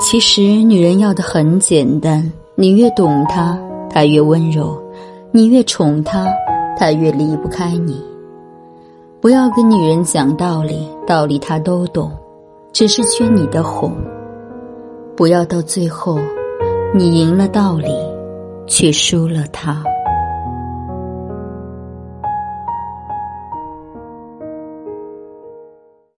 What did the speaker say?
其实女人要的很简单你越懂她她越温柔你越宠她她越离不开你。不要跟女人讲道理道理她都懂只是缺你的哄。不要到最后你赢了道理却输了她。